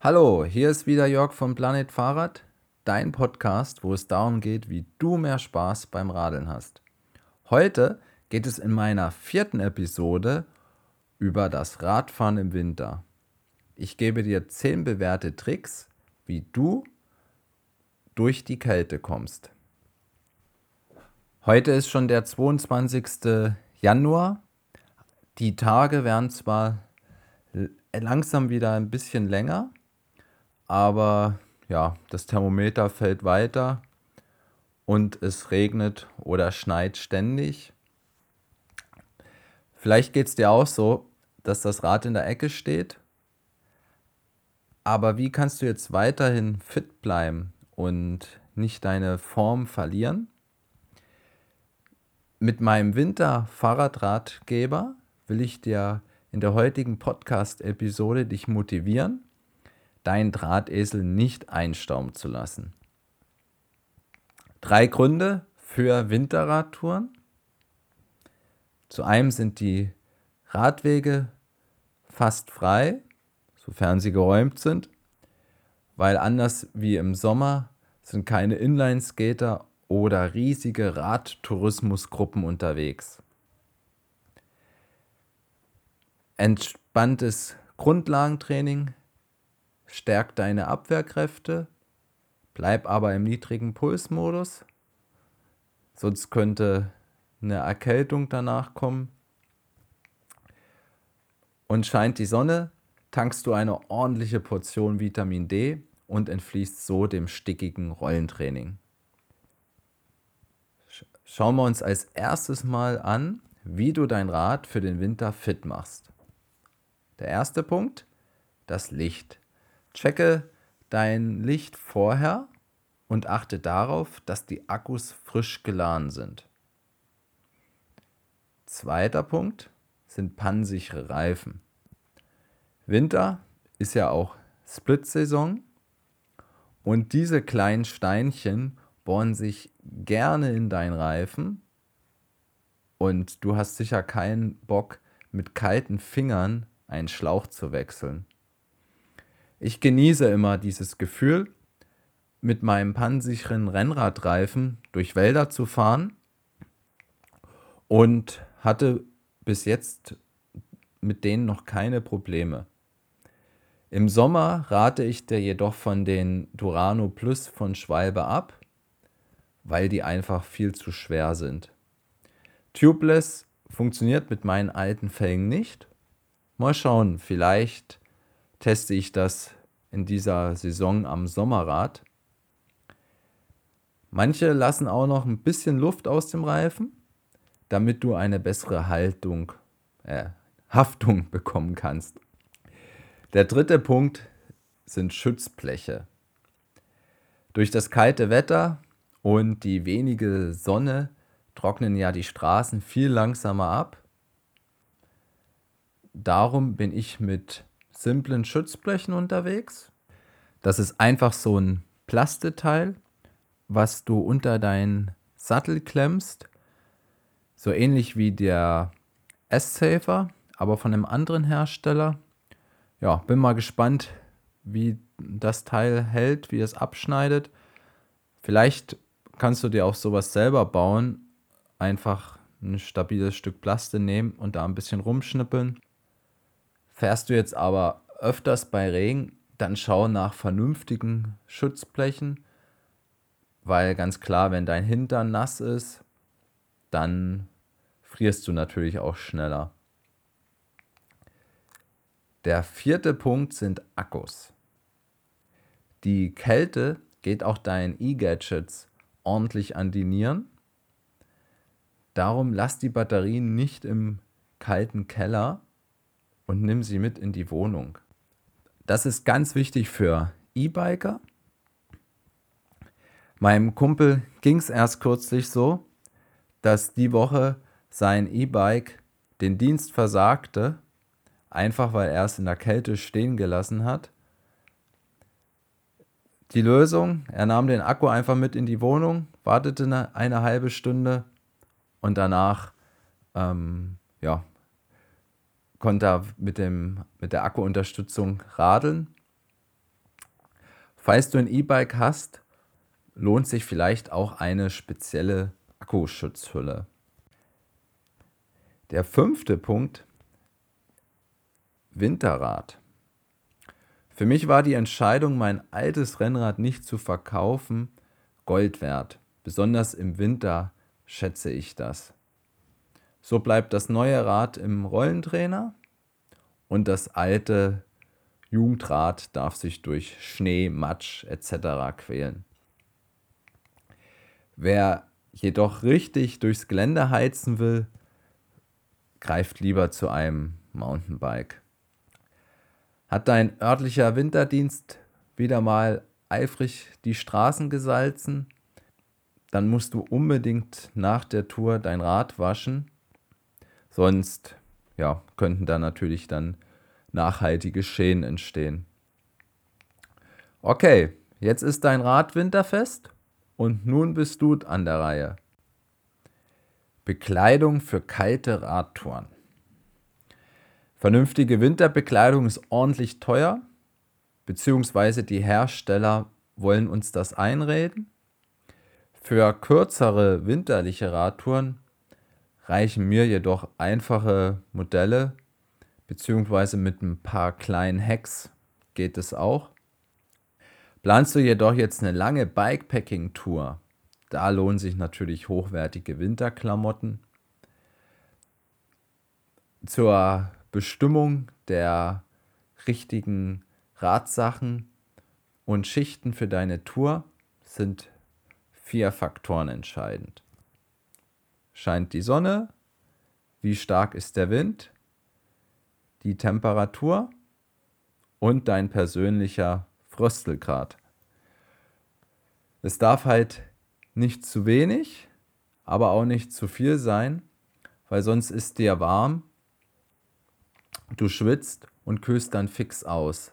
Hallo, hier ist wieder Jörg von Planet Fahrrad, dein Podcast, wo es darum geht, wie du mehr Spaß beim Radeln hast. Heute geht es in meiner vierten Episode über das Radfahren im Winter. Ich gebe dir zehn bewährte Tricks, wie du durch die Kälte kommst. Heute ist schon der 22. Januar. Die Tage werden zwar langsam wieder ein bisschen länger, aber ja, das Thermometer fällt weiter und es regnet oder schneit ständig. Vielleicht geht es dir auch so, dass das Rad in der Ecke steht. Aber wie kannst du jetzt weiterhin fit bleiben und nicht deine Form verlieren? Mit meinem Winter-Fahrradratgeber will ich dir in der heutigen Podcast-Episode dich motivieren, deinen Drahtesel nicht einstauben zu lassen. Drei Gründe für Winterradtouren. Zu einem sind die Radwege fast frei, sofern sie geräumt sind, weil anders wie im Sommer sind keine Inlineskater oder riesige Radtourismusgruppen unterwegs. Entspanntes Grundlagentraining stärkt deine Abwehrkräfte, bleib aber im niedrigen Pulsmodus, sonst könnte eine Erkältung danach kommen. Und scheint die Sonne, tankst du eine ordentliche Portion Vitamin D und entfließt so dem stickigen Rollentraining. Schauen wir uns als erstes mal an, wie du dein Rad für den Winter fit machst. Der erste Punkt, das Licht. Checke dein Licht vorher und achte darauf, dass die Akkus frisch geladen sind. Zweiter Punkt sind pannsichere Reifen. Winter ist ja auch Split-Saison und diese kleinen Steinchen bohren sich gerne in deinen Reifen und du hast sicher keinen Bock mit kalten Fingern einen Schlauch zu wechseln. Ich genieße immer dieses Gefühl, mit meinem pannensicheren Rennradreifen durch Wälder zu fahren und hatte bis jetzt mit denen noch keine Probleme. Im Sommer rate ich dir jedoch von den Durano Plus von Schwalbe ab, weil die einfach viel zu schwer sind. Tubeless funktioniert mit meinen alten Felgen nicht. Mal schauen, vielleicht teste ich das in dieser Saison am Sommerrad. Manche lassen auch noch ein bisschen Luft aus dem Reifen damit du eine bessere Haltung, äh, Haftung bekommen kannst. Der dritte Punkt sind Schutzbleche. Durch das kalte Wetter und die wenige Sonne trocknen ja die Straßen viel langsamer ab. Darum bin ich mit simplen Schutzblechen unterwegs. Das ist einfach so ein Plasteteil, was du unter deinen Sattel klemmst so ähnlich wie der S-Safer, aber von einem anderen Hersteller. Ja, bin mal gespannt, wie das Teil hält, wie es abschneidet. Vielleicht kannst du dir auch sowas selber bauen. Einfach ein stabiles Stück Plaste nehmen und da ein bisschen rumschnippeln. Fährst du jetzt aber öfters bei Regen, dann schau nach vernünftigen Schutzblechen, weil ganz klar, wenn dein Hintern nass ist, dann frierst du natürlich auch schneller. Der vierte Punkt sind Akkus. Die Kälte geht auch deinen E-Gadgets ordentlich an die Nieren. Darum lass die Batterien nicht im kalten Keller und nimm sie mit in die Wohnung. Das ist ganz wichtig für E-Biker. Meinem Kumpel ging es erst kürzlich so, dass die Woche sein E-Bike den Dienst versagte, einfach weil er es in der Kälte stehen gelassen hat. Die Lösung, er nahm den Akku einfach mit in die Wohnung, wartete eine, eine halbe Stunde und danach ähm, ja, konnte er mit, dem, mit der Akkuunterstützung radeln. Falls du ein E-Bike hast, lohnt sich vielleicht auch eine spezielle Akkuschutzhülle. Der fünfte Punkt, Winterrad. Für mich war die Entscheidung, mein altes Rennrad nicht zu verkaufen, Gold wert. Besonders im Winter schätze ich das. So bleibt das neue Rad im Rollentrainer und das alte Jugendrad darf sich durch Schnee, Matsch etc. quälen. Wer jedoch richtig durchs Gelände heizen will, greift lieber zu einem Mountainbike. Hat dein örtlicher Winterdienst wieder mal eifrig die Straßen gesalzen, dann musst du unbedingt nach der Tour dein Rad waschen. Sonst ja, könnten da natürlich dann nachhaltige Schäden entstehen. Okay, jetzt ist dein Rad winterfest und nun bist du an der Reihe. Bekleidung für kalte Radtouren. Vernünftige Winterbekleidung ist ordentlich teuer, beziehungsweise die Hersteller wollen uns das einreden. Für kürzere winterliche Radtouren reichen mir jedoch einfache Modelle, beziehungsweise mit ein paar kleinen Hacks geht es auch. Planst du jedoch jetzt eine lange Bikepacking-Tour, da lohnen sich natürlich hochwertige Winterklamotten. Zur Bestimmung der richtigen Radsachen und Schichten für deine Tour sind vier Faktoren entscheidend. Scheint die Sonne? Wie stark ist der Wind? Die Temperatur und dein persönlicher Fröstelgrad. Es darf halt nicht zu wenig, aber auch nicht zu viel sein, weil sonst ist dir warm, du schwitzt und kühlst dann fix aus.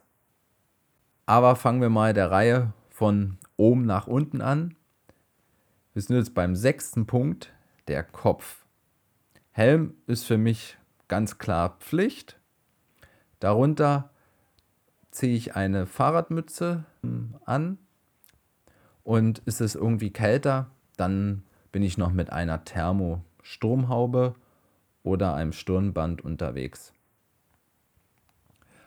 Aber fangen wir mal der Reihe von oben nach unten an. Wir sind jetzt beim sechsten Punkt, der Kopf. Helm ist für mich ganz klar Pflicht. Darunter ziehe ich eine Fahrradmütze hm, an und ist es irgendwie kälter, dann bin ich noch mit einer Thermo-Sturmhaube oder einem Stirnband unterwegs.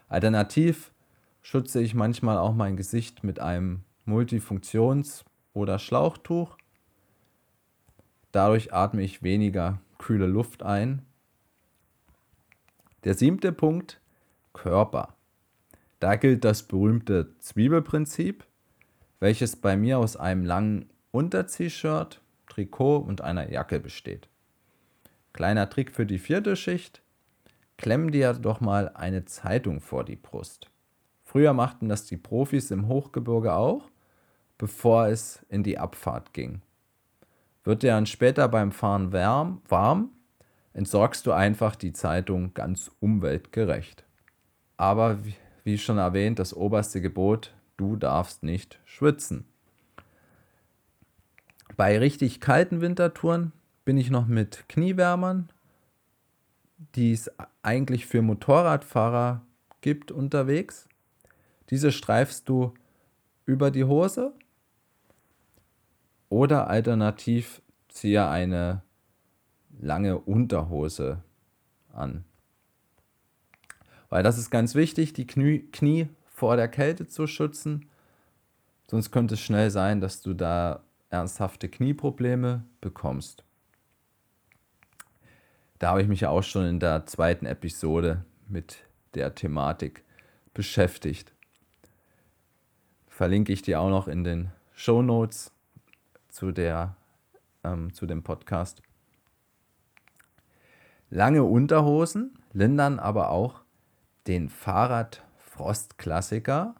Alternativ schütze ich manchmal auch mein Gesicht mit einem Multifunktions- oder Schlauchtuch. Dadurch atme ich weniger kühle Luft ein. Der siebte Punkt, Körper. Da gilt das berühmte Zwiebelprinzip, welches bei mir aus einem langen Unter-T-Shirt, Trikot und einer Jacke besteht. Kleiner Trick für die vierte Schicht. Klemm dir doch mal eine Zeitung vor die Brust. Früher machten das die Profis im Hochgebirge auch, bevor es in die Abfahrt ging. Wird dir dann später beim Fahren warm, warm, entsorgst du einfach die Zeitung ganz umweltgerecht. Aber wie schon erwähnt, das oberste Gebot, du darfst nicht schwitzen. Bei richtig kalten Wintertouren bin ich noch mit Kniewärmern, die es eigentlich für Motorradfahrer gibt, unterwegs. Diese streifst du über die Hose oder alternativ ziehe eine lange Unterhose an. Weil das ist ganz wichtig, die Knie, Knie vor der Kälte zu schützen. Sonst könnte es schnell sein, dass du da ernsthafte Knieprobleme bekommst. Da habe ich mich ja auch schon in der zweiten Episode mit der Thematik beschäftigt. Verlinke ich dir auch noch in den Show Notes zu, ähm, zu dem Podcast. Lange Unterhosen lindern aber auch den Fahrradfrostklassiker,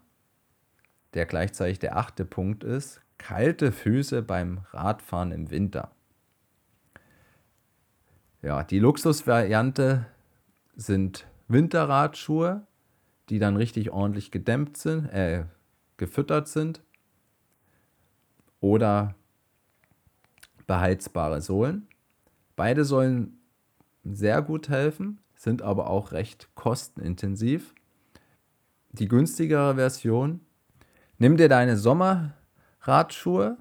der gleichzeitig der achte Punkt ist, kalte Füße beim Radfahren im Winter. Ja, die Luxusvariante sind Winterradschuhe, die dann richtig ordentlich gedämmt sind, äh, gefüttert sind. Oder beheizbare Sohlen. Beide sollen sehr gut helfen, sind aber auch recht kostenintensiv. Die günstigere Version, Nimm dir deine Sommerradschuhe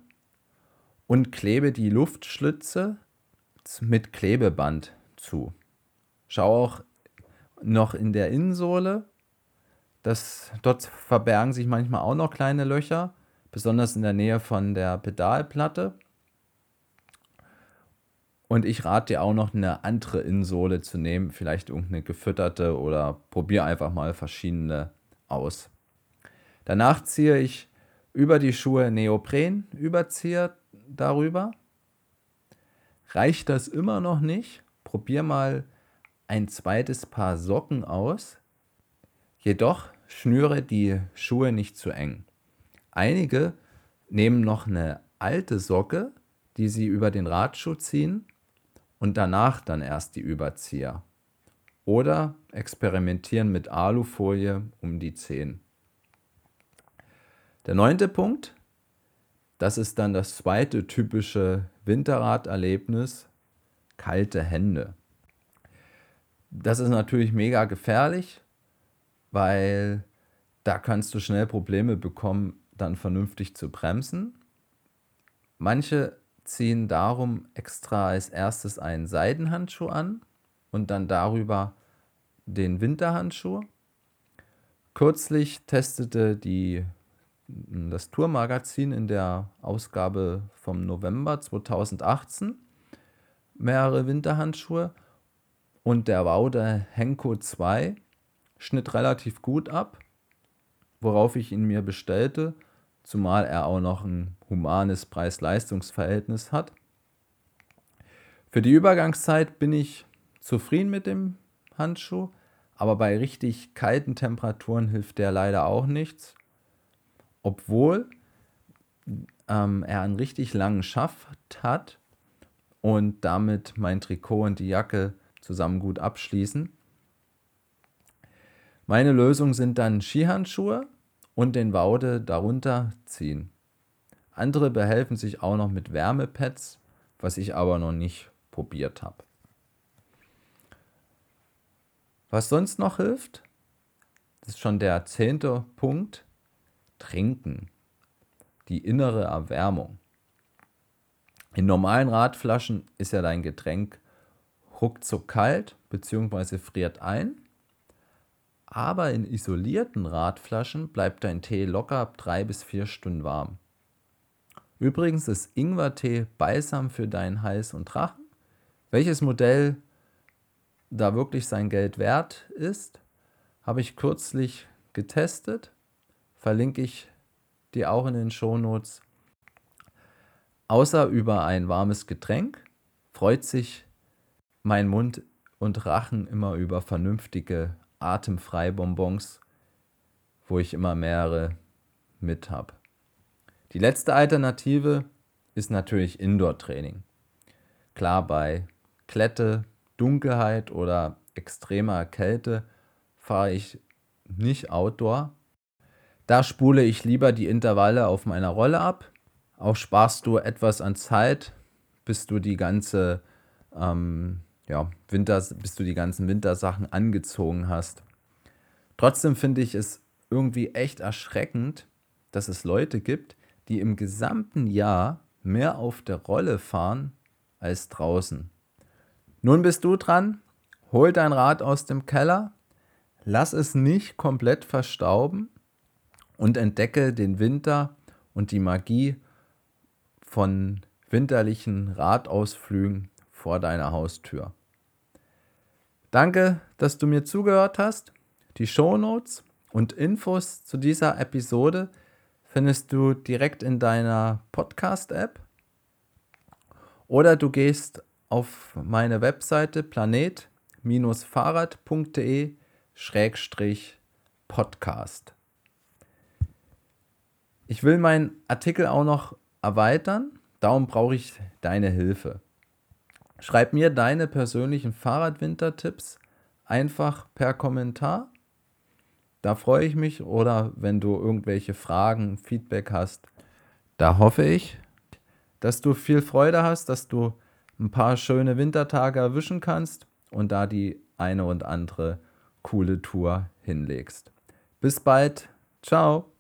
und klebe die Luftschlitze mit Klebeband zu. Schau auch noch in der Innensohle. Das, dort verbergen sich manchmal auch noch kleine Löcher, besonders in der Nähe von der Pedalplatte. Und ich rate dir auch noch eine andere Innensohle zu nehmen, vielleicht irgendeine gefütterte oder probier einfach mal verschiedene aus. Danach ziehe ich über die Schuhe Neopren, überziehe darüber. Reicht das immer noch nicht? Probier mal ein zweites Paar Socken aus. Jedoch schnüre die Schuhe nicht zu eng. Einige nehmen noch eine alte Socke, die sie über den Radschuh ziehen und danach dann erst die Überzieher. Oder experimentieren mit Alufolie um die Zehen. Der neunte Punkt, das ist dann das zweite typische Winterraderlebnis, kalte Hände. Das ist natürlich mega gefährlich, weil da kannst du schnell Probleme bekommen, dann vernünftig zu bremsen. Manche ziehen darum extra als erstes einen Seidenhandschuh an und dann darüber den Winterhandschuh. Kürzlich testete die, das Tourmagazin in der Ausgabe vom November 2018 mehrere Winterhandschuhe und der Waude Henko 2 schnitt relativ gut ab, worauf ich ihn mir bestellte zumal er auch noch ein humanes Preis-Leistungs-Verhältnis hat. Für die Übergangszeit bin ich zufrieden mit dem Handschuh, aber bei richtig kalten Temperaturen hilft der leider auch nichts, obwohl ähm, er einen richtig langen Schaft hat und damit mein Trikot und die Jacke zusammen gut abschließen. Meine Lösung sind dann Skihandschuhe und den Waude darunter ziehen. Andere behelfen sich auch noch mit Wärmepads, was ich aber noch nicht probiert habe. Was sonst noch hilft, das ist schon der zehnte Punkt, trinken. Die innere Erwärmung. In normalen Radflaschen ist ja dein Getränk ruckzuck kalt bzw. friert ein aber in isolierten Radflaschen bleibt dein Tee locker drei bis vier Stunden warm. Übrigens ist Ingwertee balsam für deinen Hals und Rachen. Welches Modell da wirklich sein Geld wert ist, habe ich kürzlich getestet. Verlinke ich dir auch in den Shownotes. Außer über ein warmes Getränk freut sich mein Mund und Rachen immer über vernünftige atemfrei Bonbons, wo ich immer mehrere mit habe. Die letzte Alternative ist natürlich Indoor-Training. Klar, bei Klette, Dunkelheit oder extremer Kälte fahre ich nicht Outdoor. Da spule ich lieber die Intervalle auf meiner Rolle ab. Auch sparst du etwas an Zeit, bis du die ganze ähm, ja, Winter, bis du die ganzen Wintersachen angezogen hast. Trotzdem finde ich es irgendwie echt erschreckend, dass es Leute gibt, die im gesamten Jahr mehr auf der Rolle fahren als draußen. Nun bist du dran, hol dein Rad aus dem Keller, lass es nicht komplett verstauben und entdecke den Winter und die Magie von winterlichen Radausflügen vor deiner Haustür. Danke, dass du mir zugehört hast. Die Shownotes und Infos zu dieser Episode findest du direkt in deiner Podcast-App oder du gehst auf meine Webseite planet-fahrrad.de-podcast. Ich will meinen Artikel auch noch erweitern, darum brauche ich deine Hilfe. Schreib mir deine persönlichen Fahrradwintertipps einfach per Kommentar. Da freue ich mich. Oder wenn du irgendwelche Fragen, Feedback hast, da hoffe ich, dass du viel Freude hast, dass du ein paar schöne Wintertage erwischen kannst und da die eine und andere coole Tour hinlegst. Bis bald. Ciao.